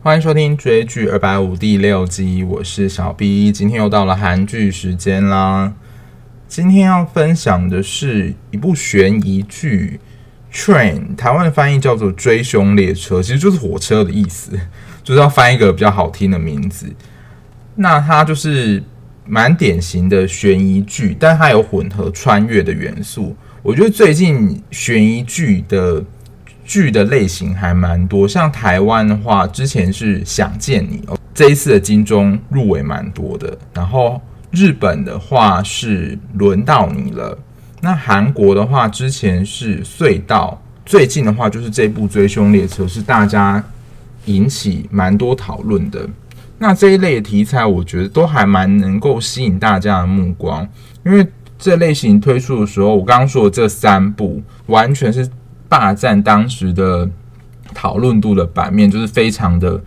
欢迎收听追剧二百五第六集，我是小 B，今天又到了韩剧时间啦。今天要分享的是一部悬疑剧《Train》，台湾的翻译叫做《追凶列车》，其实就是火车的意思，就是要翻一个比较好听的名字。那它就是蛮典型的悬疑剧，但它有混合穿越的元素。我觉得最近悬疑剧的剧的类型还蛮多，像台湾的话，之前是想见你哦，这一次的金钟入围蛮多的。然后日本的话是轮到你了，那韩国的话之前是隧道，最近的话就是这部追凶列车是大家引起蛮多讨论的。那这一类的题材，我觉得都还蛮能够吸引大家的目光，因为这类型推出的时候，我刚刚说的这三部完全是。霸占当时的讨论度的版面，就是非常的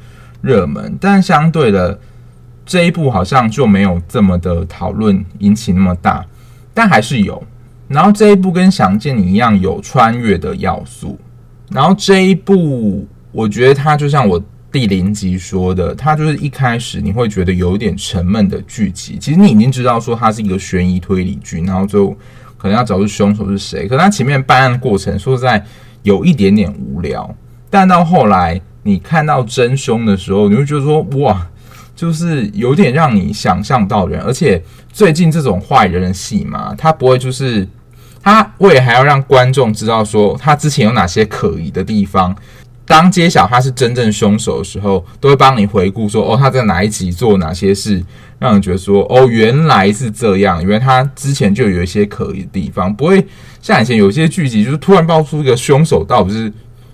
热门，但相对的这一部好像就没有这么的讨论引起那么大，但还是有。然后这一部跟想见你一样有穿越的要素，然后这一部我觉得它就像我第零集说的，它就是一开始你会觉得有点沉闷的剧集，其实你已经知道说它是一个悬疑推理剧，然后就。可能要找出凶手是谁，可是他前面办案过程说实在有一点点无聊，但到后来你看到真凶的时候，你会觉得说哇，就是有点让你想象到人。而且最近这种坏人的戏嘛，他不会就是他为了还要让观众知道说他之前有哪些可疑的地方。当揭晓他是真正凶手的时候，都会帮你回顾说哦，他在哪一集做哪些事，让人觉得说哦，原来是这样，因为他之前就有一些可疑的地方，不会像以前有些剧集就是突然爆出一个凶手到底是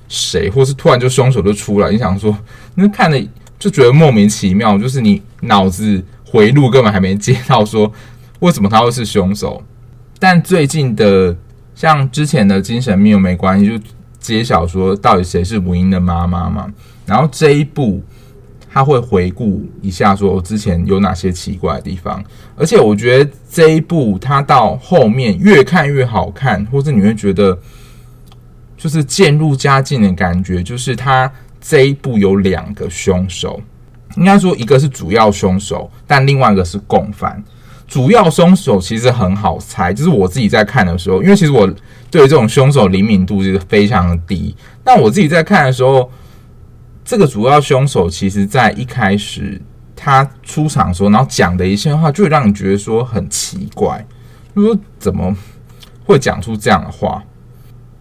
谁，或是突然就凶手就出来，你想说那看了就觉得莫名其妙，就是你脑子回路根本还没接到说为什么他会是凶手。但最近的像之前的精神病没关系，就。揭晓说到底谁是吴英的妈妈嘛？然后这一部他会回顾一下，说我之前有哪些奇怪的地方。而且我觉得这一部他到后面越看越好看，或是你会觉得就是渐入佳境的感觉。就是他这一部有两个凶手，应该说一个是主要凶手，但另外一个是共犯。主要凶手其实很好猜，就是我自己在看的时候，因为其实我对这种凶手灵敏度是非常的低。但我自己在看的时候，这个主要凶手其实在一开始他出场的时候，然后讲的一些话，就会让你觉得说很奇怪，就说怎么会讲出这样的话？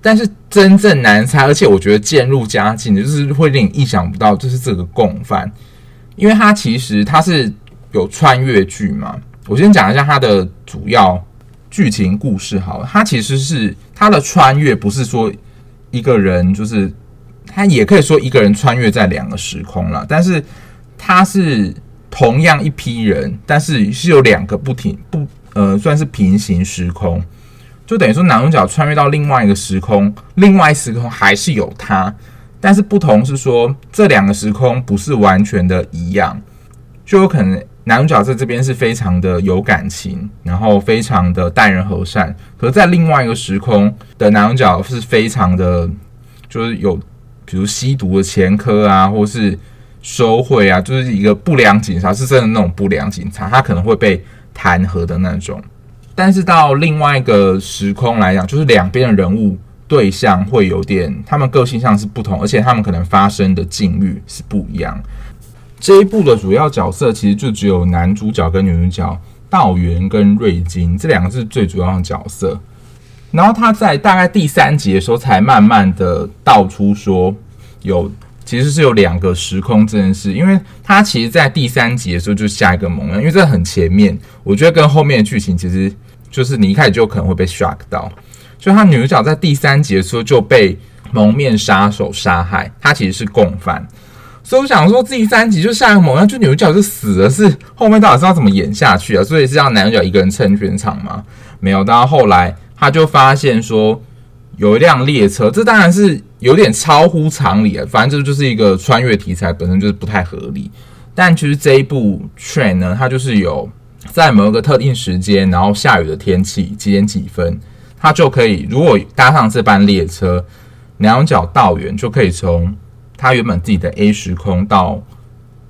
但是真正难猜，而且我觉得渐入佳境的，就是会令你意想不到，就是这个共犯，因为他其实他是有穿越剧嘛。我先讲一下他的主要剧情故事好了，它其实是它的穿越不是说一个人，就是它也可以说一个人穿越在两个时空了，但是它是同样一批人，但是是有两个不停不呃算是平行时空，就等于说男主角穿越到另外一个时空，另外时空还是有他，但是不同是说这两个时空不是完全的一样，就有可能。男主角在这边是非常的有感情，然后非常的待人和善。可是，在另外一个时空的男主角是非常的，就是有比如吸毒的前科啊，或是收贿啊，就是一个不良警察，是真的那种不良警察，他可能会被弹劾的那种。但是到另外一个时空来讲，就是两边的人物对象会有点，他们个性上是不同，而且他们可能发生的境遇是不一样。这一部的主要角色其实就只有男主角跟女主角道元跟瑞金这两个是最主要的角色，然后他在大概第三集的时候才慢慢的道出说有其实是有两个时空这件事，因为他其实在第三集的时候就下一个猛料，因为这很前面，我觉得跟后面的剧情其实就是你一开始就可能会被 shock 到，就他女主角在第三集的时候就被蒙面杀手杀害，他其实是共犯。所以我想说，第三集就下一个猛料，就女主角就死了，是后面到底是要怎么演下去啊？所以是让男主角一个人撑全场吗？没有，到后来他就发现说有一辆列车，这当然是有点超乎常理啊。反正这就是一个穿越题材，本身就是不太合理。但其实这一部 Train 呢，它就是有在某一个特定时间，然后下雨的天气几点几分，它就可以如果搭上这班列车，男主角道元就可以从。他原本自己的 A 时空到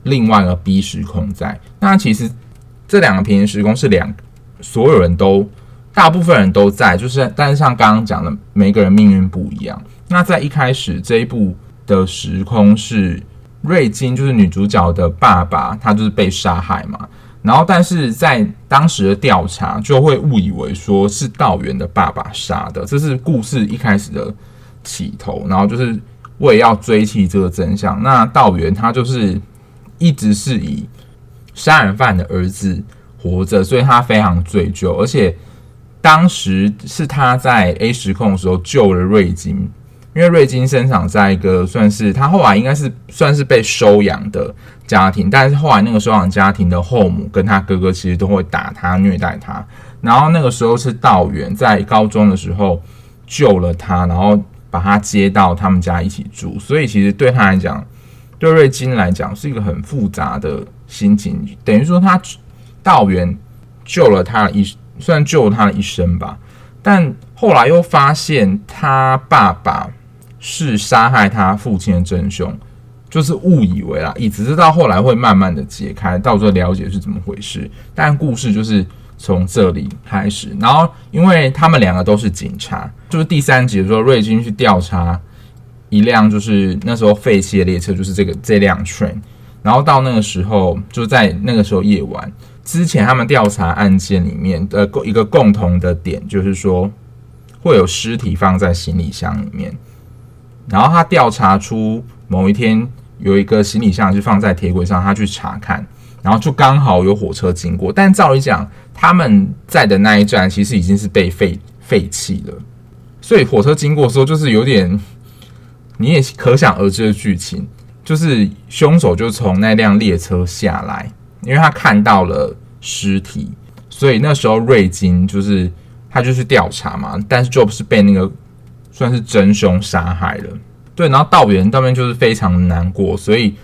另外一个 B 时空在。那其实这两个平行时空是两所有人都大部分人都在，就是但是像刚刚讲的，每个人命运不一样。那在一开始这一部的时空是瑞金，就是女主角的爸爸，他就是被杀害嘛。然后，但是在当时的调查就会误以为说是道元的爸爸杀的，这是故事一开始的起头。然后就是为了要追缉这个真相，那道元他就是一直是以杀人犯的儿子活着，所以他非常追究。而且当时是他在 A 时空的时候救了瑞金。因为瑞金生长在一个算是他后来应该是算是被收养的家庭，但是后来那个收养家庭的后母跟他哥哥其实都会打他、虐待他。然后那个时候是道元在高中的时候救了他，然后把他接到他们家一起住。所以其实对他来讲，对瑞金来讲是一个很复杂的心情。等于说他道元救了他一，虽然救了他的一生吧，但后来又发现他爸爸。是杀害他父亲的真凶，就是误以为啦，一直到后来会慢慢的解开，到时候了解是怎么回事。但故事就是从这里开始。然后，因为他们两个都是警察，就是第三集的时候，瑞金去调查一辆就是那时候废弃的列车，就是这个这辆 train。然后到那个时候，就在那个时候夜晚之前，他们调查案件里面的共一个共同的点，就是说会有尸体放在行李箱里面。然后他调查出某一天有一个行李箱是放在铁轨上，他去查看，然后就刚好有火车经过。但照理讲，他们在的那一站其实已经是被废废弃了，所以火车经过的时候就是有点，你也可想而知的剧情，就是凶手就从那辆列车下来，因为他看到了尸体，所以那时候瑞金就是他就去调查嘛，但是就不是被那个。算是真凶杀害了，对，然后道元那边就是非常难过，所以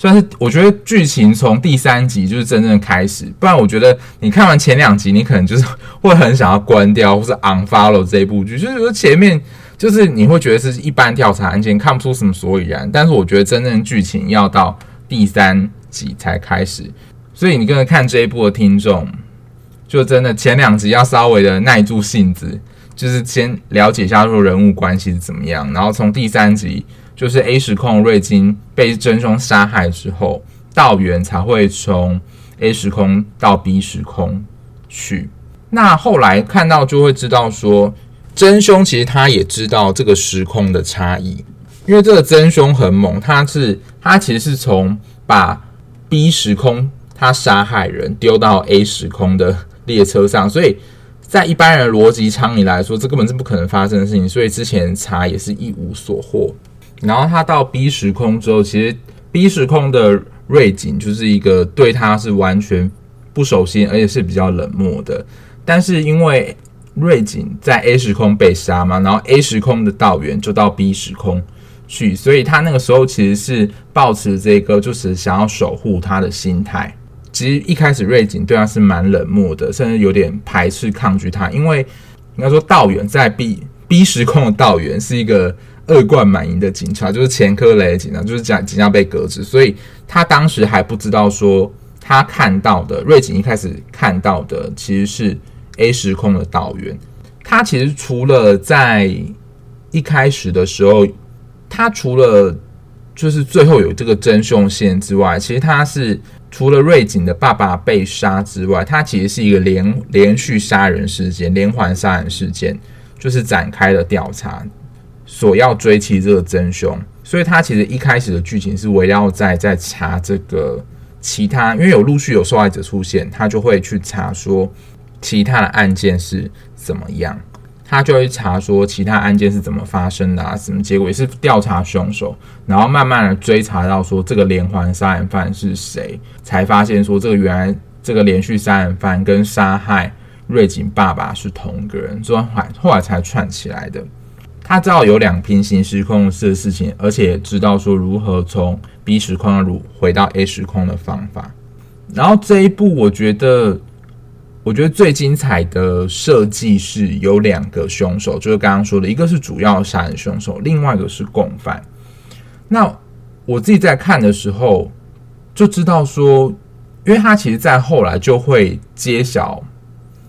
算是我觉得剧情从第三集就是真正开始，不然我觉得你看完前两集，你可能就是会很想要关掉或是 unfollow 这一部剧，就是说前面就是你会觉得是一般调查案件，看不出什么所以然，但是我觉得真正剧情要到第三集才开始，所以你跟着看这一部的听众，就真的前两集要稍微的耐住性子。就是先了解一下说人物关系是怎么样，然后从第三集就是 A 时空瑞金被真凶杀害之后，道元才会从 A 时空到 B 时空去。那后来看到就会知道说，真凶其实他也知道这个时空的差异，因为这个真凶很猛，他是他其实是从把 B 时空他杀害人丢到 A 时空的列车上，所以。在一般人逻辑舱里来说，这根本是不可能发生的事情，所以之前查也是一无所获。然后他到 B 时空之后，其实 B 时空的瑞景就是一个对他是完全不熟悉，而且是比较冷漠的。但是因为瑞景在 A 时空被杀嘛，然后 A 时空的道元就到 B 时空去，所以他那个时候其实是抱持这个就是想要守护他的心态。其实一开始瑞景对他是蛮冷漠的，甚至有点排斥抗拒他，因为应该说道远在 B B 时空的道元是一个恶贯满盈的警察，就是前科累的警察，就是讲即将被革职，所以他当时还不知道说他看到的瑞景一开始看到的其实是 A 时空的导员。他其实除了在一开始的时候，他除了就是最后有这个真凶线之外，其实他是。除了瑞景的爸爸被杀之外，他其实是一个连连续杀人事件、连环杀人事件，就是展开了调查，所要追缉这个真凶。所以他其实一开始的剧情是围绕在在查这个其他，因为有陆续有受害者出现，他就会去查说其他的案件是怎么样。他就会查说其他案件是怎么发生的啊，什么结果也是调查凶手，然后慢慢的追查到说这个连环杀人犯是谁，才发现说这个原来这个连续杀人犯跟杀害瑞景爸爸是同个人，所以后来才串起来的。他知道有两平行时空的事情，而且知道说如何从 B 时空如回到 A 时空的方法。然后这一部我觉得。我觉得最精彩的设计是有两个凶手，就是刚刚说的，一个是主要杀人凶手，另外一个是共犯。那我自己在看的时候就知道说，因为他其实，在后来就会揭晓，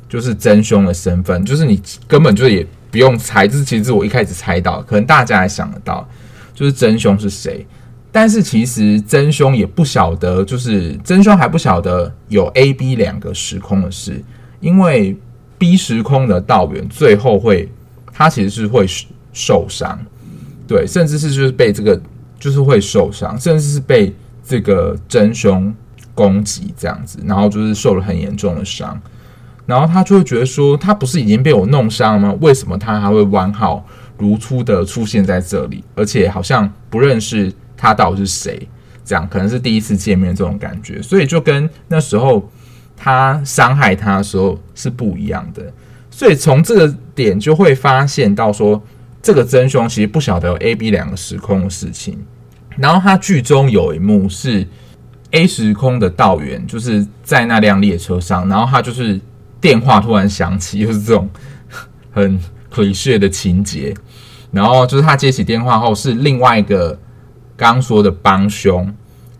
就是真凶的身份，就是你根本就也不用猜，这是其实我一开始猜到，可能大家也想得到，就是真凶是谁。但是其实真凶也不晓得，就是真凶还不晓得有 A、B 两个时空的事，因为 B 时空的道远最后会，他其实是会受伤，对，甚至是就是被这个就是会受伤，甚至是被这个真凶攻击这样子，然后就是受了很严重的伤，然后他就会觉得说，他不是已经被我弄伤了吗？为什么他还会完好如初的出现在这里，而且好像不认识。他到底是谁？这样可能是第一次见面这种感觉，所以就跟那时候他伤害他的时候是不一样的。所以从这个点就会发现到说，这个真凶其实不晓得有 A、B 两个时空的事情。然后他剧中有一幕是 A 时空的道元就是在那辆列车上，然后他就是电话突然响起，又是这种很 cliché 的情节。然后就是他接起电话后是另外一个。刚说的帮凶，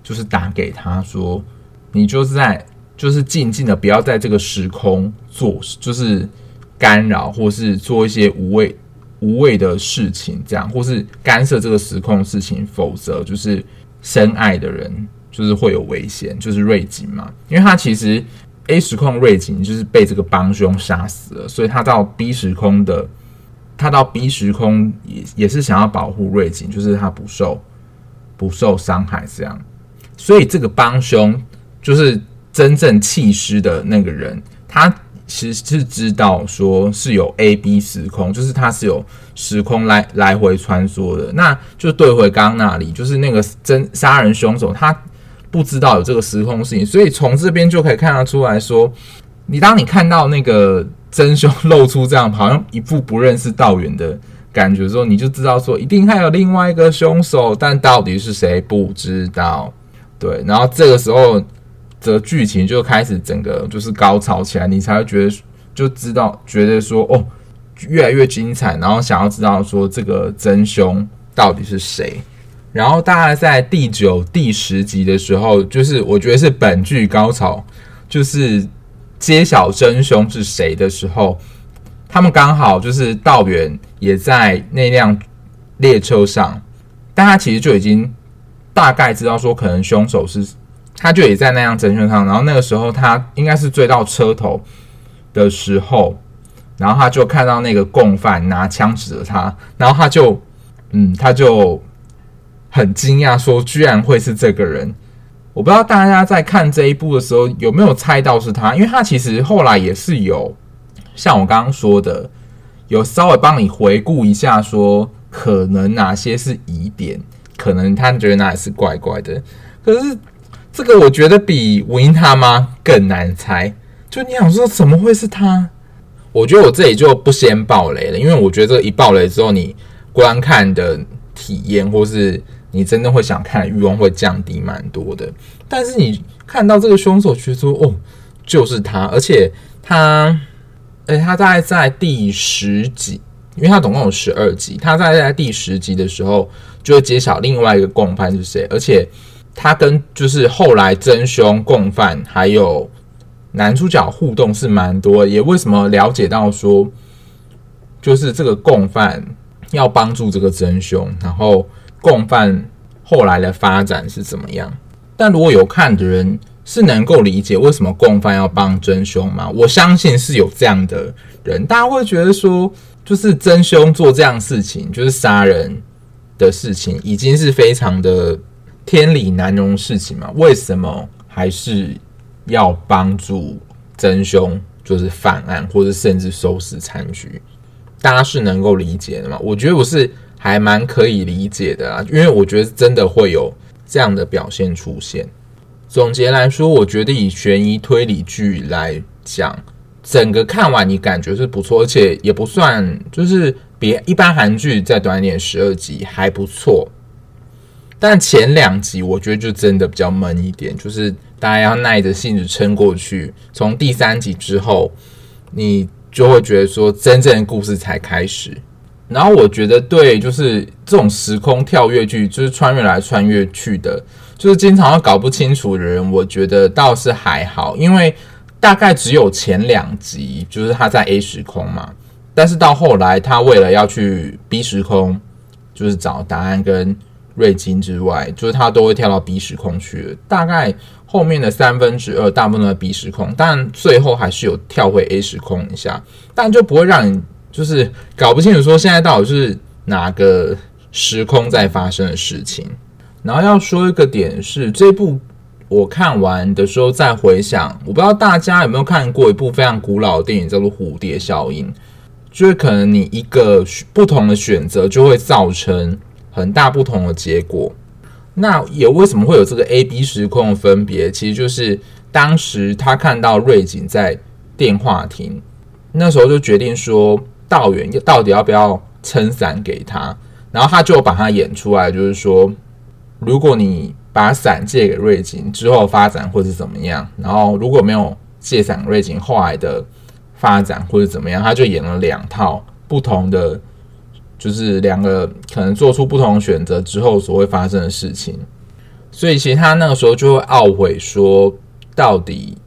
就是打给他说，你就是在，就是静静的，不要在这个时空做，就是干扰或是做一些无谓无谓的事情，这样或是干涉这个时空事情，否则就是深爱的人就是会有危险，就是瑞景嘛，因为他其实 A 时空瑞景就是被这个帮凶杀死了，所以他到 B 时空的，他到 B 时空也也是想要保护瑞景，就是他不受。不受伤害，这样，所以这个帮凶就是真正弃尸的那个人，他其实是知道说是有 A、B 时空，就是他是有时空来来回穿梭的。那就对回刚刚那里，就是那个真杀人凶手，他不知道有这个时空事情，所以从这边就可以看得出来说，你当你看到那个真凶露出这样，好像一副不认识道远的。感觉时候，你就知道说，一定还有另外一个凶手，但到底是谁不知道。对，然后这个时候的剧情就开始整个就是高潮起来，你才会觉得就知道，觉得说哦，越来越精彩，然后想要知道说这个真凶到底是谁。然后大概在第九、第十集的时候，就是我觉得是本剧高潮，就是揭晓真凶是谁的时候。他们刚好就是道远也在那辆列车上，但他其实就已经大概知道说可能凶手是，他就也在那辆真凶上。然后那个时候他应该是追到车头的时候，然后他就看到那个共犯拿枪指着他，然后他就嗯，他就很惊讶说居然会是这个人。我不知道大家在看这一部的时候有没有猜到是他，因为他其实后来也是有。像我刚刚说的，有稍微帮你回顾一下，说可能哪些是疑点，可能他觉得哪里是怪怪的。可是这个我觉得比吴英他妈更难猜。就你想说怎么会是他？我觉得我这里就不先爆雷了，因为我觉得这个一爆雷之后，你观看的体验或是你真的会想看欲望会降低蛮多的。但是你看到这个凶手，觉得说哦，就是他，而且他。而且他大概在第十集，因为他总共有十二集，他在在第十集的时候就会揭晓另外一个共犯是谁，而且他跟就是后来真凶、共犯还有男主角互动是蛮多，也为什么了解到说，就是这个共犯要帮助这个真凶，然后共犯后来的发展是怎么样？但如果有看的人。是能够理解为什么共犯要帮真凶吗？我相信是有这样的人，大家会觉得说，就是真凶做这样事情，就是杀人的事情，已经是非常的天理难容事情嘛？为什么还是要帮助真凶，就是犯案或者甚至收拾残局？大家是能够理解的吗？我觉得我是还蛮可以理解的啊，因为我觉得真的会有这样的表现出现。总结来说，我觉得以悬疑推理剧来讲，整个看完你感觉是不错，而且也不算就是比一般韩剧再短一点，十二集还不错。但前两集我觉得就真的比较闷一点，就是大家要耐着性子撑过去。从第三集之后，你就会觉得说真正的故事才开始。然后我觉得对，就是这种时空跳跃剧，就是穿越来穿越去的，就是经常会搞不清楚的人，我觉得倒是还好，因为大概只有前两集就是他在 A 时空嘛，但是到后来他为了要去 B 时空，就是找答案跟瑞金之外，就是他都会跳到 B 时空去。大概后面的三分之二大部分的 B 时空，但最后还是有跳回 A 时空一下，但就不会让你。就是搞不清楚说现在到底是哪个时空在发生的事情。然后要说一个点是，这部我看完的时候再回想，我不知道大家有没有看过一部非常古老的电影，叫做《蝴蝶效应》。就是可能你一个不同的选择，就会造成很大不同的结果。那也为什么会有这个 A、B 时空的分别？其实就是当时他看到瑞景在电话亭，那时候就决定说。道远到底要不要撑伞给他？然后他就把他演出来，就是说，如果你把伞借给瑞景之后发展或是怎么样？然后如果没有借伞瑞景后来的发展或是怎么样？他就演了两套不同的，就是两个可能做出不同选择之后所会发生的事情。所以其实他那个时候就会懊悔说，到底。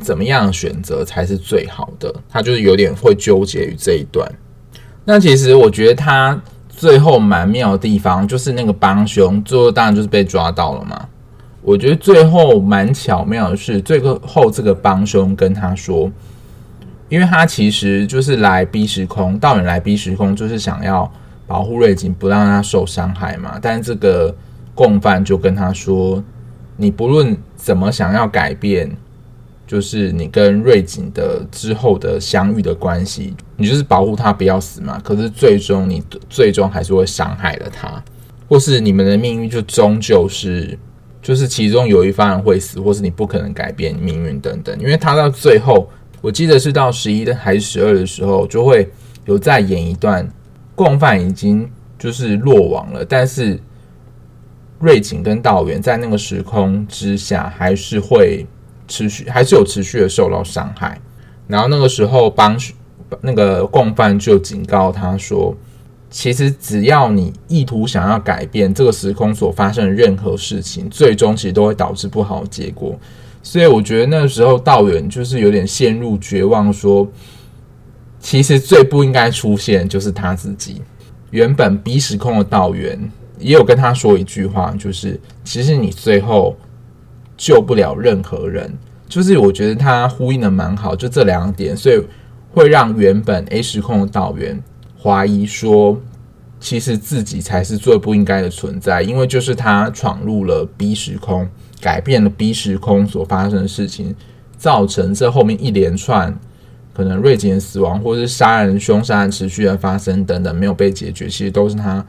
怎么样选择才是最好的？他就是有点会纠结于这一段。那其实我觉得他最后蛮妙的地方，就是那个帮凶最后当然就是被抓到了嘛。我觉得最后蛮巧妙的是，最后这个帮凶跟他说，因为他其实就是来 B 时空，道远来 B 时空就是想要保护瑞景，不让他受伤害嘛。但是这个共犯就跟他说，你不论怎么想要改变。就是你跟瑞景的之后的相遇的关系，你就是保护他不要死嘛。可是最终你最终还是会伤害了他，或是你们的命运就终究是，就是其中有一方会死，或是你不可能改变命运等等。因为他到最后，我记得是到十一的还是十二的时候，就会有再演一段，共犯已经就是落网了，但是瑞景跟道远在那个时空之下还是会。持续还是有持续的受到伤害，然后那个时候帮那个共犯就警告他说，其实只要你意图想要改变这个时空所发生的任何事情，最终其实都会导致不好的结果。所以我觉得那个时候道远就是有点陷入绝望，说其实最不应该出现就是他自己。原本 B 时空的道远也有跟他说一句话，就是其实你最后。救不了任何人，就是我觉得他呼应的蛮好，就这两点，所以会让原本 A 时空的导员怀疑说，其实自己才是最不应该的存在，因为就是他闯入了 B 时空，改变了 B 时空所发生的事情，造成这后面一连串可能瑞景的死亡，或是杀人凶杀案持续的发生等等没有被解决，其实都是他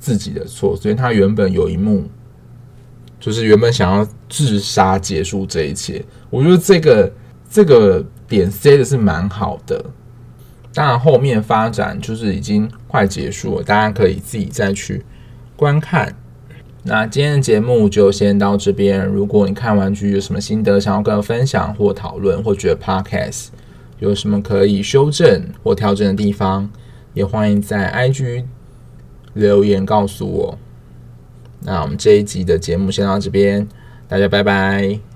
自己的错，所以他原本有一幕。就是原本想要自杀结束这一切，我觉得这个这个点塞的是蛮好的。当然后面发展就是已经快结束了，大家可以自己再去观看。那今天的节目就先到这边。如果你看完剧有什么心得想要跟我分享或讨论，或觉得 Podcast 有什么可以修正或调整的地方，也欢迎在 IG 留言告诉我。那我们这一集的节目先到这边，大家拜拜。